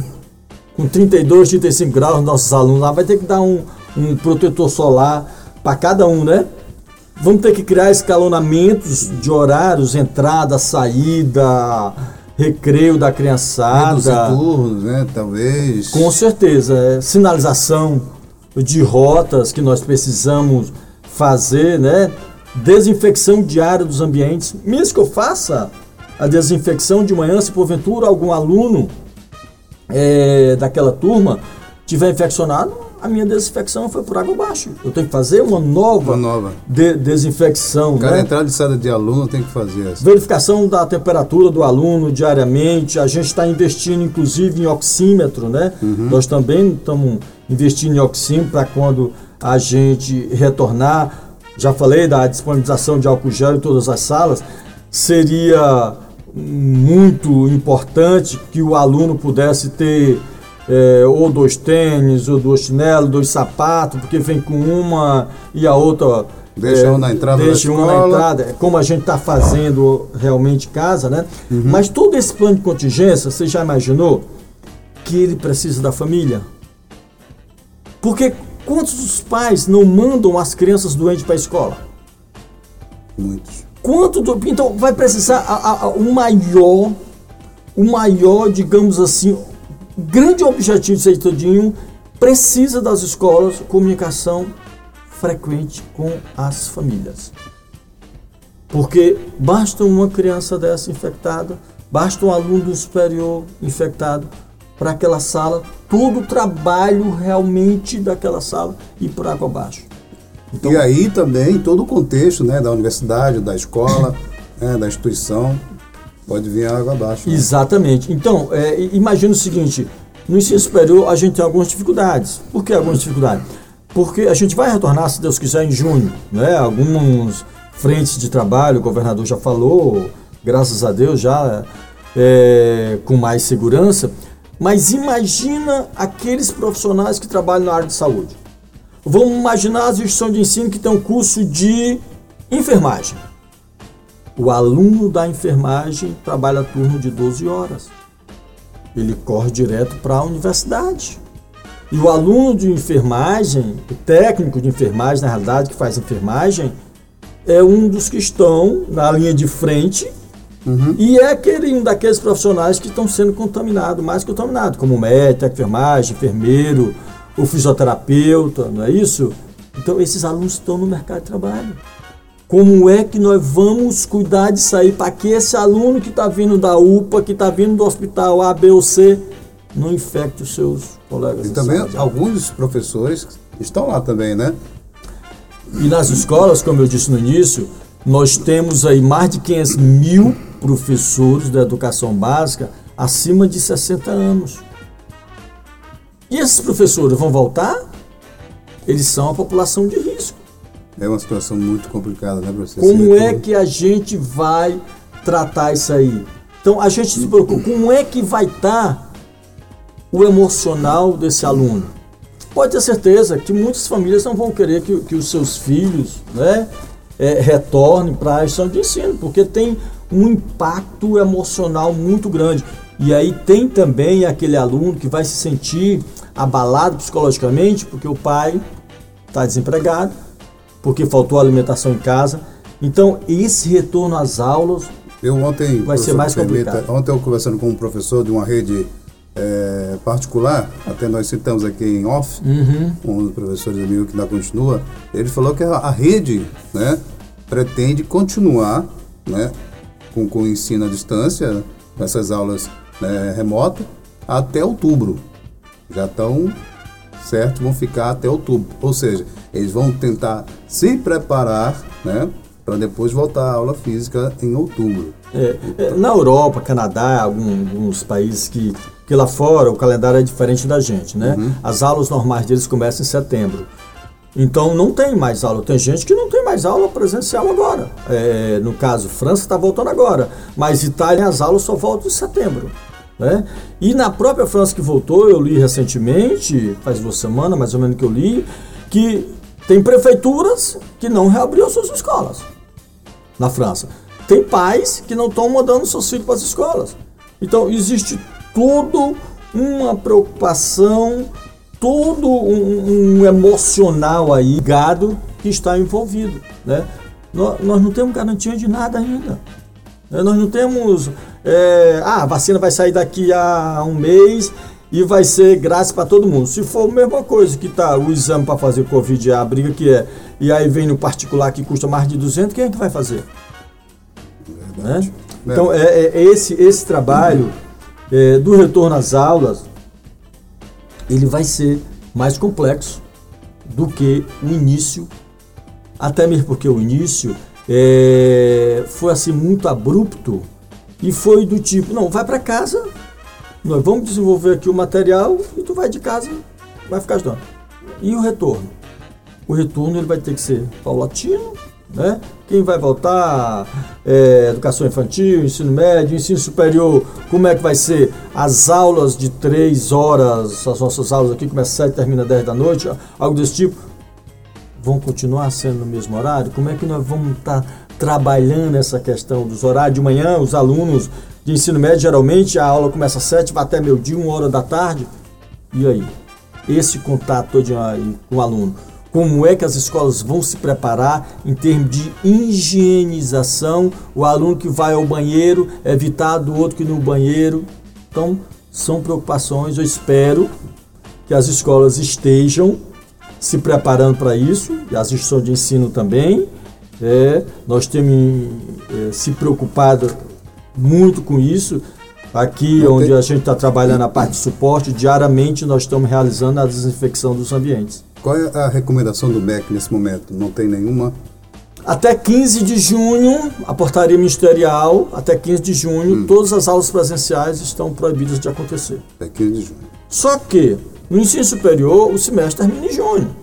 Com 32, 35 graus, nossos alunos lá vai ter que dar um, um protetor solar para cada um, né? Vamos ter que criar escalonamentos de horários, entrada, saída, recreio da criançada. Reduzir turnos, né? Talvez. Com certeza. É, sinalização de rotas que nós precisamos fazer, né? Desinfecção diária dos ambientes. Mesmo que eu faça a desinfecção de manhã, se porventura algum aluno é, daquela turma tiver infeccionado, a minha desinfecção foi por água abaixo. Eu tenho que fazer uma nova, uma nova. De, desinfecção. Cada né? entrada e saída de aluno tem que fazer essa. Verificação da temperatura do aluno diariamente. A gente está investindo, inclusive, em oxímetro, né? Uhum. Nós também estamos investindo em oxímetro para quando a gente retornar. Já falei da disponibilização de álcool gel em todas as salas. Seria muito importante que o aluno pudesse ter é, ou dois tênis, ou dois chinelos, dois sapatos, porque vem com uma e a outra. Deixa é, um na entrada deixa uma na entrada, é como a gente está fazendo realmente em casa, né? Uhum. Mas todo esse plano de contingência, você já imaginou que ele precisa da família? Porque quantos dos pais não mandam as crianças doentes para a escola? Muitos. Quanto do, então vai precisar a, a, o maior, o maior, digamos assim, grande objetivo disso aí todinho, precisa das escolas comunicação frequente com as famílias. Porque basta uma criança dessa infectada, basta um aluno superior infectado para aquela sala, todo o trabalho realmente daquela sala ir por água abaixo. Então, e aí também todo o contexto né, da universidade, da escola, (coughs) né, da instituição, Pode vir água abaixo. Né? Exatamente. Então, é, imagina o seguinte: no ensino superior a gente tem algumas dificuldades. Por que algumas dificuldades? Porque a gente vai retornar, se Deus quiser, em junho. Né? Algumas frentes de trabalho, o governador já falou, graças a Deus, já é, com mais segurança. Mas imagina aqueles profissionais que trabalham na área de saúde. Vamos imaginar as instituições de ensino que tem um curso de enfermagem. O aluno da enfermagem trabalha turno de 12 horas. Ele corre direto para a universidade. E o aluno de enfermagem, o técnico de enfermagem, na realidade, que faz enfermagem, é um dos que estão na linha de frente uhum. e é aquele um daqueles profissionais que estão sendo contaminados, mais contaminados, como médico, enfermagem, enfermeiro, o fisioterapeuta, não é isso? Então, esses alunos estão no mercado de trabalho. Como é que nós vamos cuidar disso aí para que esse aluno que está vindo da UPA, que está vindo do hospital A, B ou C, não infecte os seus colegas? E também alguns professores estão lá também, né? E nas escolas, como eu disse no início, nós temos aí mais de 500 mil professores da educação básica acima de 60 anos. E esses professores vão voltar? Eles são a população de risco. É uma situação muito complicada, né, professor? Como é que a gente vai tratar isso aí? Então a gente se preocupa, como é que vai estar o emocional desse aluno? Pode ter certeza que muitas famílias não vão querer que, que os seus filhos né, é, retornem para a instituição de ensino, porque tem um impacto emocional muito grande. E aí tem também aquele aluno que vai se sentir abalado psicologicamente porque o pai está desempregado, porque faltou alimentação em casa. Então, esse retorno às aulas eu ontem, vai ser mais complicado. Permita, ontem eu conversando com um professor de uma rede é, particular, até nós citamos aqui em off, uhum. um dos professores amigo que ainda continua, ele falou que a, a rede né, pretende continuar né, com, com o ensino à distância, essas aulas né, remotas, até outubro. Já estão certo, vão ficar até outubro. Ou seja, eles vão tentar se preparar né, para depois voltar à aula física em outubro. É, é, na Europa, Canadá, alguns, alguns países que, que lá fora o calendário é diferente da gente, né? Uhum. As aulas normais deles começam em setembro. Então não tem mais aula. Tem gente que não tem mais aula presencial agora. É, no caso, França está voltando agora, mas Itália as aulas só voltam em setembro. Né? E na própria França que voltou, eu li recentemente, faz duas semanas mais ou menos que eu li, que tem prefeituras que não reabriram suas escolas na França. Tem pais que não estão mandando seus filhos para as escolas. Então existe tudo uma preocupação todo um, um emocional aí, gado que está envolvido, né? Nós, nós não temos garantia de nada ainda. Né? Nós não temos, é, ah, a vacina vai sair daqui a um mês e vai ser grátis para todo mundo. Se for a mesma coisa que tá o exame para fazer Covid, a briga que é, e aí vem no particular que custa mais de 200, quem é que vai fazer? Né? Então, é, é, esse, esse trabalho é, do retorno às aulas, ele vai ser mais complexo do que o início, até mesmo porque o início é, foi assim muito abrupto e foi do tipo, não, vai para casa, nós vamos desenvolver aqui o material e tu vai de casa, vai ficar estudando. E o retorno? O retorno ele vai ter que ser paulatino, né? Quem vai voltar, é, educação infantil, ensino médio, ensino superior, como é que vai ser as aulas de três horas, as nossas aulas aqui começam às sete, termina às dez da noite, algo desse tipo, vão continuar sendo no mesmo horário? Como é que nós vamos estar tá trabalhando essa questão dos horários de manhã, os alunos de ensino médio, geralmente a aula começa às sete, vai até meio dia, uma hora da tarde, e aí? Esse contato todo com o aluno como é que as escolas vão se preparar em termos de higienização, o aluno que vai ao banheiro, evitar do outro que no banheiro. Então, são preocupações, eu espero que as escolas estejam se preparando para isso, e as instituições de ensino também. É, nós temos é, se preocupado muito com isso. Aqui, onde a gente está trabalhando a parte de suporte, diariamente nós estamos realizando a desinfecção dos ambientes. Qual é a recomendação do MEC nesse momento? Não tem nenhuma? Até 15 de junho, a portaria ministerial, até 15 de junho, hum. todas as aulas presenciais estão proibidas de acontecer. Até 15 de junho. Só que, no ensino superior, o semestre termina em junho.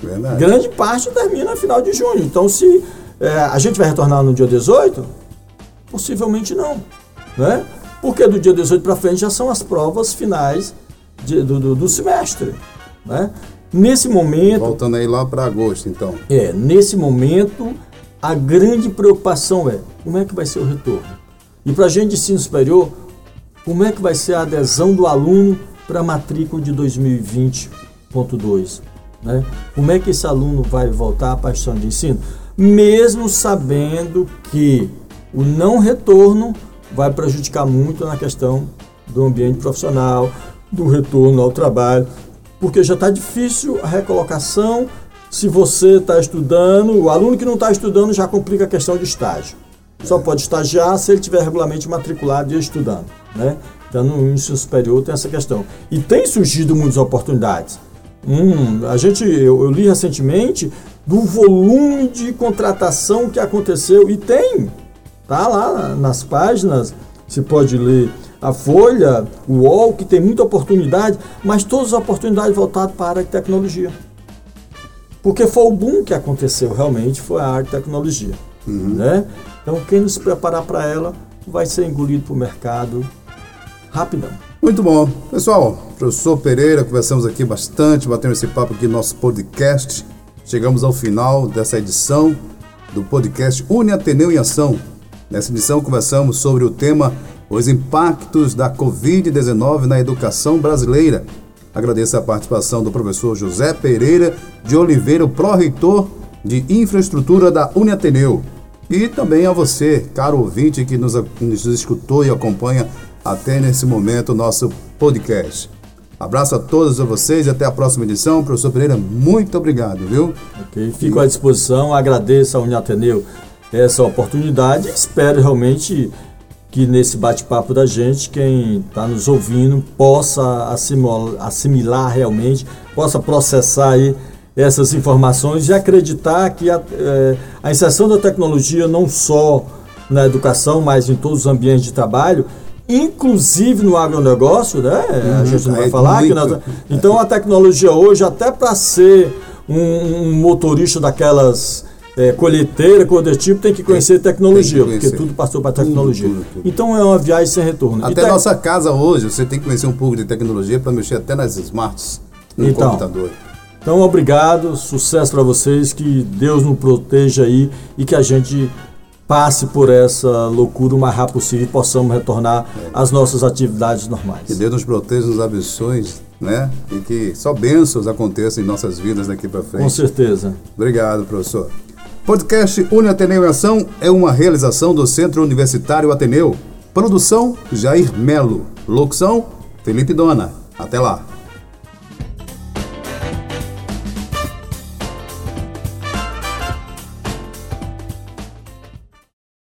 Verdade. Grande parte termina no final de junho. Então, se é, a gente vai retornar no dia 18, possivelmente não. Né? Porque do dia 18 para frente já são as provas finais de, do, do, do semestre. Né? Nesse momento. Voltando aí lá para agosto, então. É, nesse momento, a grande preocupação é como é que vai ser o retorno. E para a gente de ensino superior, como é que vai ser a adesão do aluno para a matrícula de 2020.2? Né? Como é que esse aluno vai voltar a instituição de ensino? Mesmo sabendo que o não retorno vai prejudicar muito na questão do ambiente profissional, do retorno ao trabalho, porque já está difícil a recolocação. Se você está estudando, o aluno que não está estudando já complica a questão de estágio. Só pode estagiar se ele tiver regularmente matriculado e estudando, né? Então, no ensino superior tem essa questão. E tem surgido muitas oportunidades. Hum, a gente, eu, eu li recentemente do volume de contratação que aconteceu e tem, tá lá nas páginas, você pode ler a Folha, o UOL, que tem muita oportunidade, mas todas as oportunidades voltadas para a área de tecnologia. Porque foi o boom que aconteceu realmente, foi a área de tecnologia. Uhum. Né? Então, quem não se preparar para ela vai ser engolido para o mercado rapidão. Muito bom. Pessoal, professor Pereira, conversamos aqui bastante, batendo esse papo aqui no nosso podcast. Chegamos ao final dessa edição do podcast Uni Ateneu em Ação. Nessa edição conversamos sobre o tema Os impactos da Covid-19 na educação brasileira. Agradeço a participação do professor José Pereira de Oliveira, pró-reitor de infraestrutura da Uniateneu. E também a você, caro ouvinte que nos, nos escutou e acompanha até nesse momento o nosso podcast. Abraço a todos vocês e até a próxima edição. Professor Pereira, muito obrigado, viu? Ok, fico e... à disposição, agradeço ao Uniateneu essa oportunidade. Espero realmente que nesse bate-papo da gente, quem está nos ouvindo possa assimilar, assimilar, realmente, possa processar aí essas informações e acreditar que a, é, a inserção da tecnologia não só na educação, mas em todos os ambientes de trabalho, inclusive no agronegócio, né? Uhum, a gente não vai é falar que nós, então a tecnologia hoje até para ser um, um motorista daquelas é, colheiteira, coletivo, tem que conhecer tecnologia, que conhecer. porque tudo passou para tecnologia. Tudo, tudo, tudo. Então é uma viagem sem retorno. Até a nossa casa hoje, você tem que conhecer um pouco de tecnologia para mexer até nas smarts, no então, computador. Então, obrigado, sucesso para vocês, que Deus nos proteja aí e que a gente passe por essa loucura o mais rápido possível e possamos retornar é. às nossas atividades normais. Que Deus nos proteja, nos abençoe, né? E que só bênçãos aconteçam em nossas vidas daqui para frente. Com certeza. Obrigado, professor. Podcast Uni Ateneu em Ação é uma realização do Centro Universitário Ateneu. Produção Jair Melo. Locução Felipe Dona. Até lá.